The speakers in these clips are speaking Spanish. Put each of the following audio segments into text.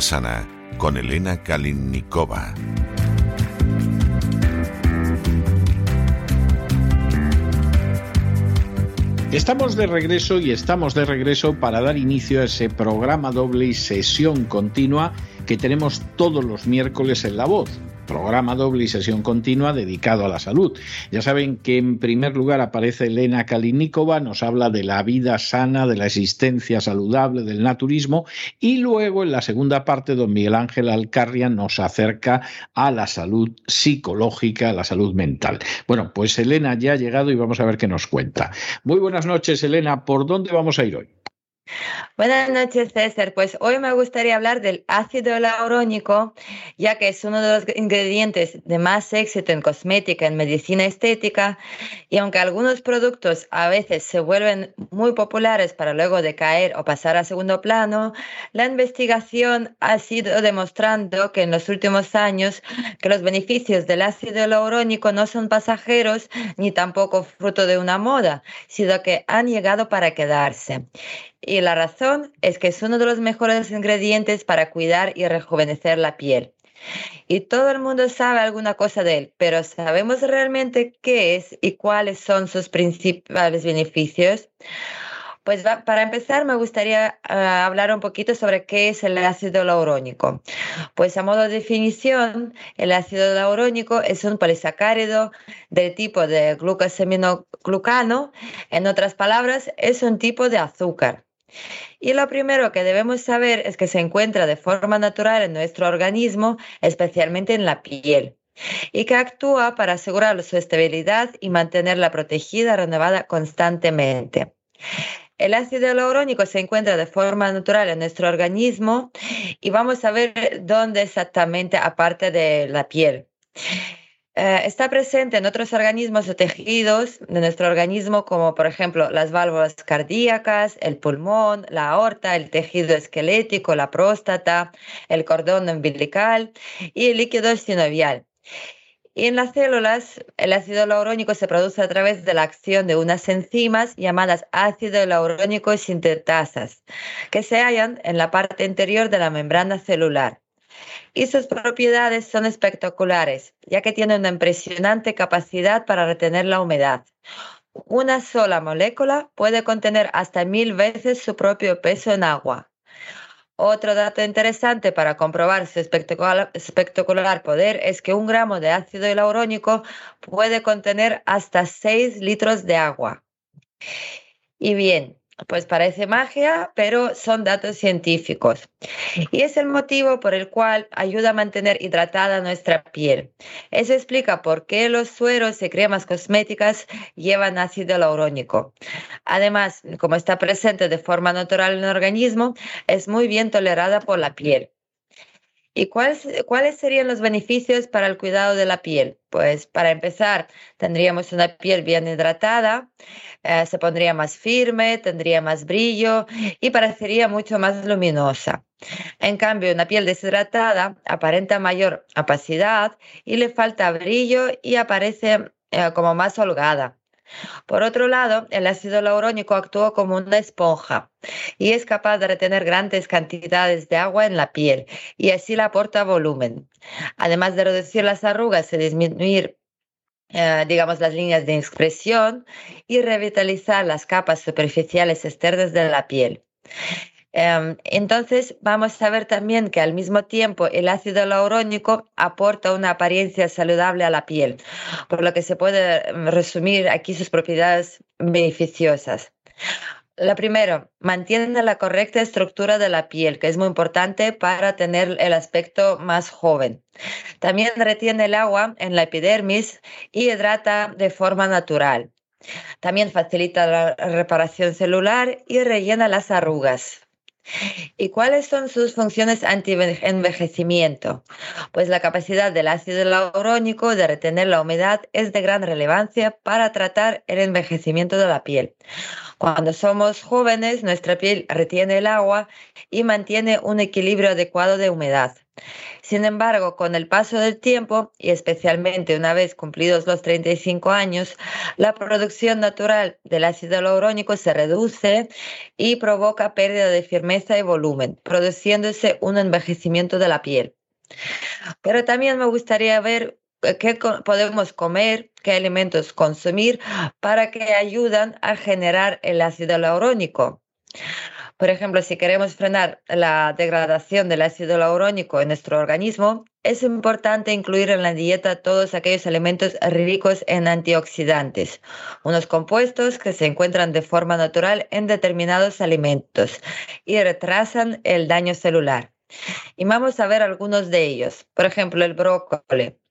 Sana con Elena Kalinnikova. Estamos de regreso y estamos de regreso para dar inicio a ese programa doble y sesión continua que tenemos todos los miércoles en La Voz programa doble y sesión continua dedicado a la salud. Ya saben que en primer lugar aparece Elena Kalinikova, nos habla de la vida sana, de la existencia saludable, del naturismo, y luego en la segunda parte don Miguel Ángel Alcarria nos acerca a la salud psicológica, a la salud mental. Bueno, pues Elena ya ha llegado y vamos a ver qué nos cuenta. Muy buenas noches, Elena. ¿Por dónde vamos a ir hoy? Buenas noches, César. Pues hoy me gustaría hablar del ácido laurónico, ya que es uno de los ingredientes de más éxito en cosmética, en medicina estética, y aunque algunos productos a veces se vuelven muy populares para luego decaer o pasar a segundo plano, la investigación ha sido demostrando que en los últimos años que los beneficios del ácido laurónico no son pasajeros ni tampoco fruto de una moda, sino que han llegado para quedarse. Y la razón es que es uno de los mejores ingredientes para cuidar y rejuvenecer la piel. Y todo el mundo sabe alguna cosa de él, pero ¿sabemos realmente qué es y cuáles son sus principales beneficios? Pues para empezar me gustaría ah, hablar un poquito sobre qué es el ácido laurónico. Pues a modo de definición, el ácido laurónico es un polisacárido del tipo de glucosaminoglucano. En otras palabras, es un tipo de azúcar. Y lo primero que debemos saber es que se encuentra de forma natural en nuestro organismo, especialmente en la piel, y que actúa para asegurar su estabilidad y mantenerla protegida, renovada constantemente. El ácido hialurónico se encuentra de forma natural en nuestro organismo y vamos a ver dónde exactamente, aparte de la piel. Eh, está presente en otros organismos o tejidos de nuestro organismo, como por ejemplo las válvulas cardíacas, el pulmón, la aorta, el tejido esquelético, la próstata, el cordón umbilical y el líquido sinovial. Y en las células, el ácido laurónico se produce a través de la acción de unas enzimas llamadas ácido laurónico sintetasas, que se hallan en la parte interior de la membrana celular y sus propiedades son espectaculares, ya que tiene una impresionante capacidad para retener la humedad. Una sola molécula puede contener hasta mil veces su propio peso en agua. Otro dato interesante para comprobar su espectacular, poder es que un gramo de ácido hialurónico puede contener hasta 6 litros de agua. Y bien, pues parece magia, pero son datos científicos. Y es el motivo por el cual ayuda a mantener hidratada nuestra piel. Eso explica por qué los sueros y cremas cosméticas llevan ácido laurónico. Además, como está presente de forma natural en el organismo, es muy bien tolerada por la piel. ¿Y cuáles, cuáles serían los beneficios para el cuidado de la piel? Pues para empezar, tendríamos una piel bien hidratada, eh, se pondría más firme, tendría más brillo y parecería mucho más luminosa. En cambio, una piel deshidratada aparenta mayor opacidad y le falta brillo y aparece eh, como más holgada. Por otro lado, el ácido laurónico actúa como una esponja y es capaz de retener grandes cantidades de agua en la piel y así le aporta volumen. Además de reducir las arrugas y disminuir eh, digamos, las líneas de expresión y revitalizar las capas superficiales externas de la piel. Em, entonces, vamos a ver también que al mismo tiempo el ácido laurónico aporta una apariencia saludable a la piel, por lo que se puede em, resumir aquí sus propiedades beneficiosas. La primera, mantiene la correcta estructura de la piel, que es muy importante para tener el aspecto más joven. También retiene el agua en la epidermis y hidrata de forma natural. También facilita la reparación celular y rellena las arrugas. ¿Y cuáles son sus funciones anti-envejecimiento? Pues la capacidad del ácido hialurónico de retener la humedad es de gran relevancia para tratar el envejecimiento de la piel. Cuando somos jóvenes, nuestra piel retiene el agua y mantiene un equilibrio adecuado de humedad. Sin embargo, con el paso del tiempo, y especialmente una vez cumplidos los 35 años, la producción natural del ácido hialurónico se reduce y provoca pérdida de firmeza y volumen, produciéndose un envejecimiento de la piel. Pero también me gustaría ver qué podemos comer, qué alimentos consumir para que ayudan a generar el ácido hialurónico. Por ejemplo, si queremos frenar la degradación del ácido hialurónico en nuestro organismo, es importante incluir en la dieta todos aquellos alimentos ricos en antioxidantes, unos compuestos que se encuentran de forma natural en determinados alimentos y retrasan el daño celular. Y vamos a ver algunos de ellos. Por ejemplo, el brócoli.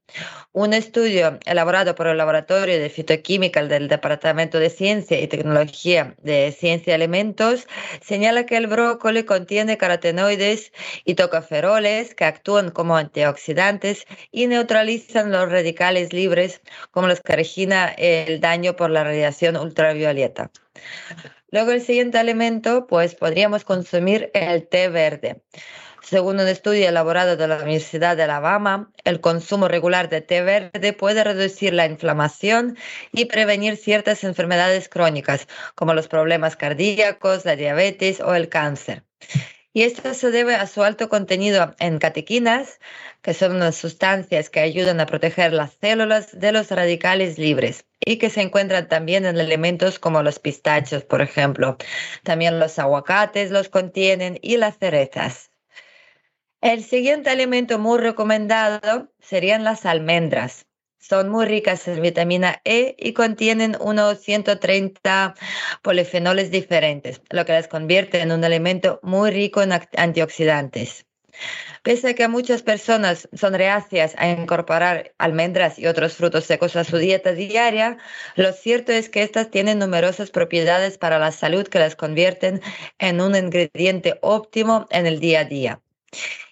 Un estudio elaborado por el Laboratorio de Fitoquímica del Departamento de Ciencia y Tecnología de Ciencia y Alimentos señala que el brócoli contiene carotenoides y tocoferoles que actúan como antioxidantes y neutralizan los radicales libres como los que origina el daño por la radiación ultravioleta. Luego el siguiente alimento, pues podríamos consumir el té verde. Según un estudio elaborado de la Universidad de Alabama, el consumo regular de té verde puede reducir la inflamación y prevenir ciertas enfermedades crónicas, como los problemas cardíacos, la diabetes o el cáncer. Y esto se debe a su alto contenido en catequinas, que son unas sustancias que ayudan a proteger las células de los radicales libres y que se encuentran también en elementos como los pistachos, por ejemplo. También los aguacates los contienen y las cerezas. El siguiente alimento muy recomendado serían las almendras. Son muy ricas en vitamina E y contienen unos 130 polifenoles diferentes, lo que las convierte en un alimento muy rico en antioxidantes. Pese a que muchas personas son reacias a incorporar almendras y otros frutos secos a su dieta diaria, lo cierto es que estas tienen numerosas propiedades para la salud que las convierten en un ingrediente óptimo en el día a día.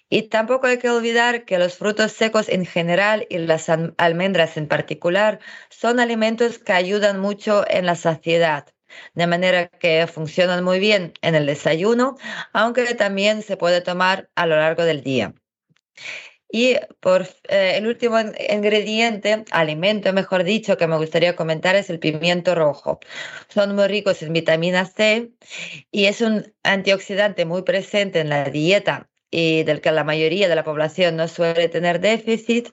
Y tampoco hay que olvidar que los frutos secos en general y las almendras en particular son alimentos que ayudan mucho en la saciedad, de manera que funcionan muy bien en el desayuno, aunque también se puede tomar a lo largo del día. Y por eh, el último ingrediente, alimento mejor dicho, que me gustaría comentar es el pimiento rojo. Son muy ricos en vitamina C y es un antioxidante muy presente en la dieta y del que la mayoría de la población no suele tener déficit.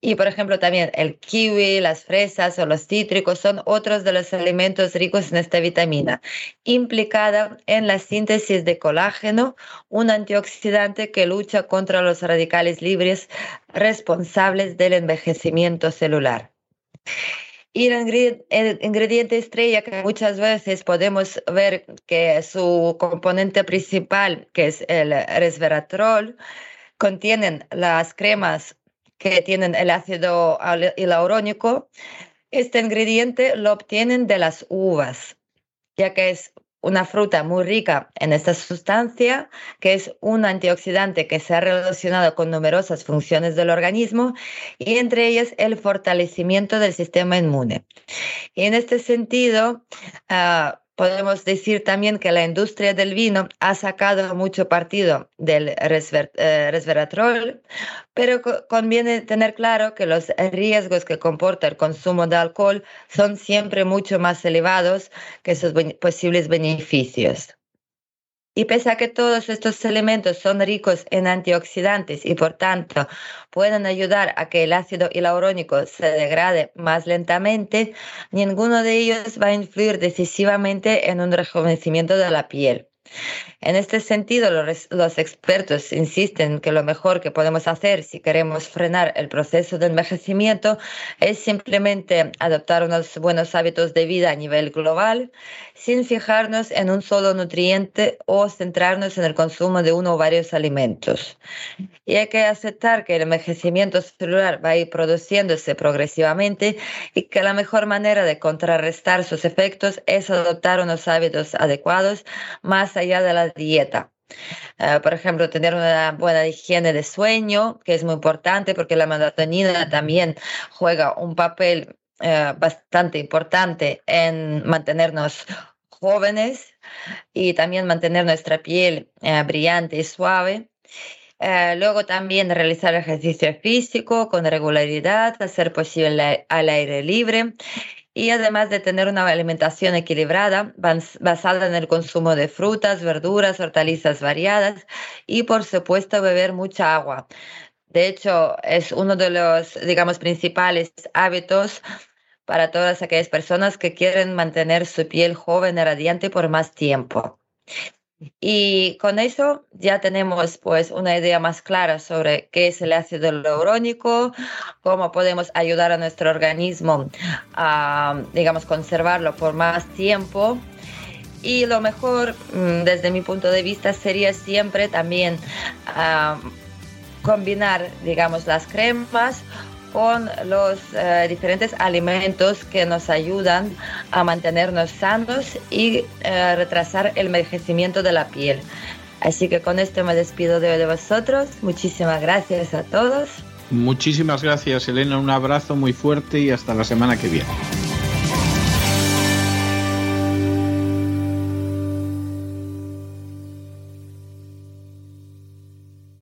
Y por ejemplo también el kiwi, las fresas o los cítricos son otros de los alimentos ricos en esta vitamina, implicada en la síntesis de colágeno, un antioxidante que lucha contra los radicales libres responsables del envejecimiento celular. Y el ingrediente estrella que muchas veces podemos ver que su componente principal, que es el resveratrol, contienen las cremas que tienen el ácido hialurónico. Este ingrediente lo obtienen de las uvas, ya que es una fruta muy rica en esta sustancia, que es un antioxidante que se ha relacionado con numerosas funciones del organismo y entre ellas el fortalecimiento del sistema inmune. Y en este sentido, uh, Podemos decir también que la industria del vino ha sacado mucho partido del eh, resveratrol, pero conviene tener claro que los riesgos que comporta el consumo de alcohol son siempre mucho más elevados que sus posibles beneficios. Y pese a que todos estos elementos son ricos en antioxidantes y por tanto pueden ayudar a que el ácido hialurónico se degrade más lentamente, ninguno de ellos va a influir decisivamente en un rejuvenecimiento de la piel. En este sentido, los, expertos insisten que lo mejor que podemos hacer si queremos frenar el proceso de envejecimiento es simplemente adoptar unos buenos hábitos de vida a nivel global, sin fijarnos en un solo nutriente o centrarnos en el consumo de uno o varios alimentos. Y hay que aceptar que el envejecimiento celular va a ir produciéndose progresivamente y que la mejor manera de contrarrestar sus efectos es adoptar unos hábitos adecuados más allá de la dieta. Eh, por ejemplo, tener una buena higiene de sueño, que es muy importante porque la melatonina también juega un papel eh, bastante importante en mantenernos jóvenes y también mantener nuestra piel eh, brillante y suave. luego también realizar ejercicio físico con regularidad, hacer posible al aire libre y además de tener una alimentación equilibrada basada en el consumo de frutas, verduras, hortalizas variadas y por supuesto beber mucha agua. De hecho, es uno de los, digamos, principales hábitos para todas aquellas personas que quieren mantener su piel joven y radiante por más tiempo. Y con eso ya tenemos pues una idea más clara sobre qué es el ácido hialurónico, cómo podemos ayudar a nuestro organismo a, digamos, conservarlo por más tiempo. Y lo mejor, mm, desde mi punto de vista, sería siempre también ah, combinar, digamos, las cremas con los eh, diferentes alimentos que nos ayudan a mantenernos sanos y eh, retrasar el envejecimiento de la piel. Así que con esto me despido de, de vosotros. Muchísimas gracias a todos. Muchísimas gracias, Elena. Un abrazo muy fuerte y hasta la semana que viene.